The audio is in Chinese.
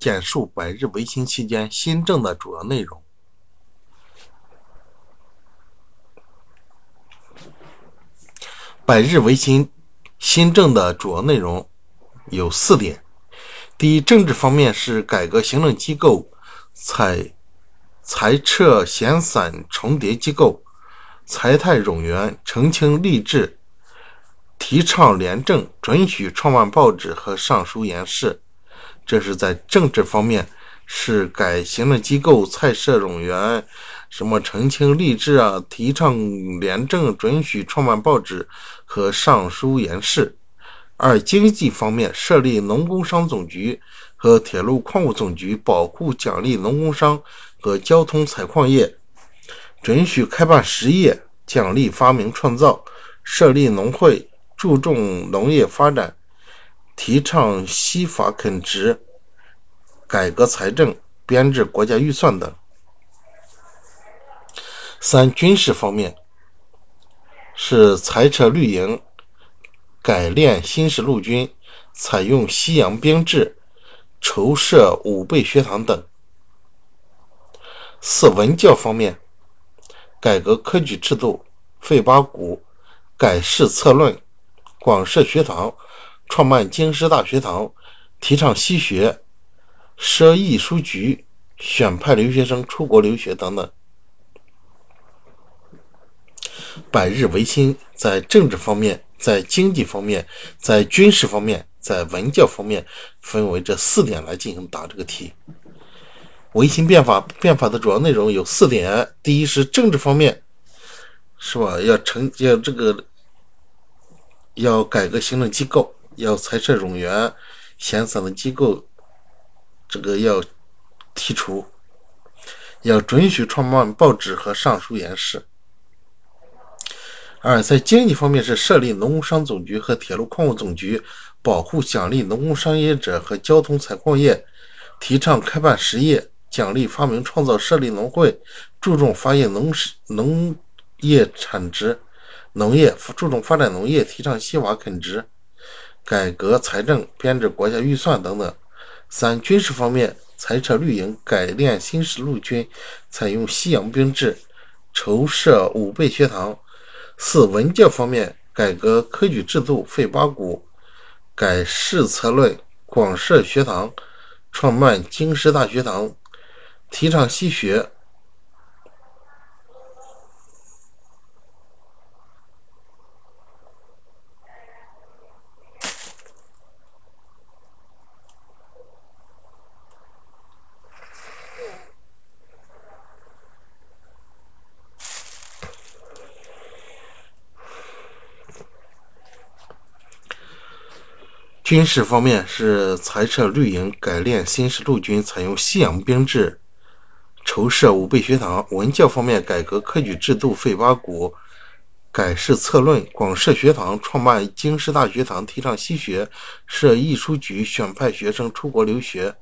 简述百日维新期间新政的主要内容。百日维新新政的主要内容有四点：第一，政治方面是改革行政机构，裁裁撤闲散重叠机构，裁汰冗员，澄清吏治，提倡廉政，准许创办报纸和上书言事。这是在政治方面是改行政机构，裁撤冗员。什么澄清吏治啊，提倡廉政，准许创办报纸和上书言事。二、经济方面设立农工商总局和铁路矿物总局，保护奖励农工商和交通采矿业，准许开办实业，奖励发明创造，设立农会，注重农业发展，提倡西法垦殖，改革财政，编制国家预算等。三、军事方面是裁撤绿营，改练新式陆军，采用西洋兵制，筹设武备学堂等。四、文教方面改革科举制度，废八股，改试策论，广设学堂，创办京师大学堂，提倡西学，设艺书局，选派留学生出国留学等等。百日维新在政治方面、在经济方面、在军事方面、在文教方面，分为这四点来进行答这个题。维新变法变法的主要内容有四点：第一是政治方面，是吧？要成要这个要改革行政机构，要裁撤冗员、闲散的机构，这个要剔除，要准许创办报纸和上书言事。二，在经济方面是设立农工商总局和铁路矿物总局，保护奖励农工商业者和交通采矿业，提倡开办实业，奖励发明创造，设立农会，注重发现农农业产值，农业注重发展农业，提倡西瓦垦殖，改革财政，编制国家预算等等。三，军事方面裁撤绿营，改练新式陆军，采用西洋兵制，筹设武备学堂。四文教方面，改革科举制度，废八股，改试策论，广设学堂，创办京师大学堂，提倡西学。军事方面是裁撤绿营，改练新式陆军，采用西洋兵制，筹设武备学堂。文教方面改革科举制度，废八股，改试策论，广设学堂，创办京师大学堂，提倡西学，设艺书局，选派学生出国留学。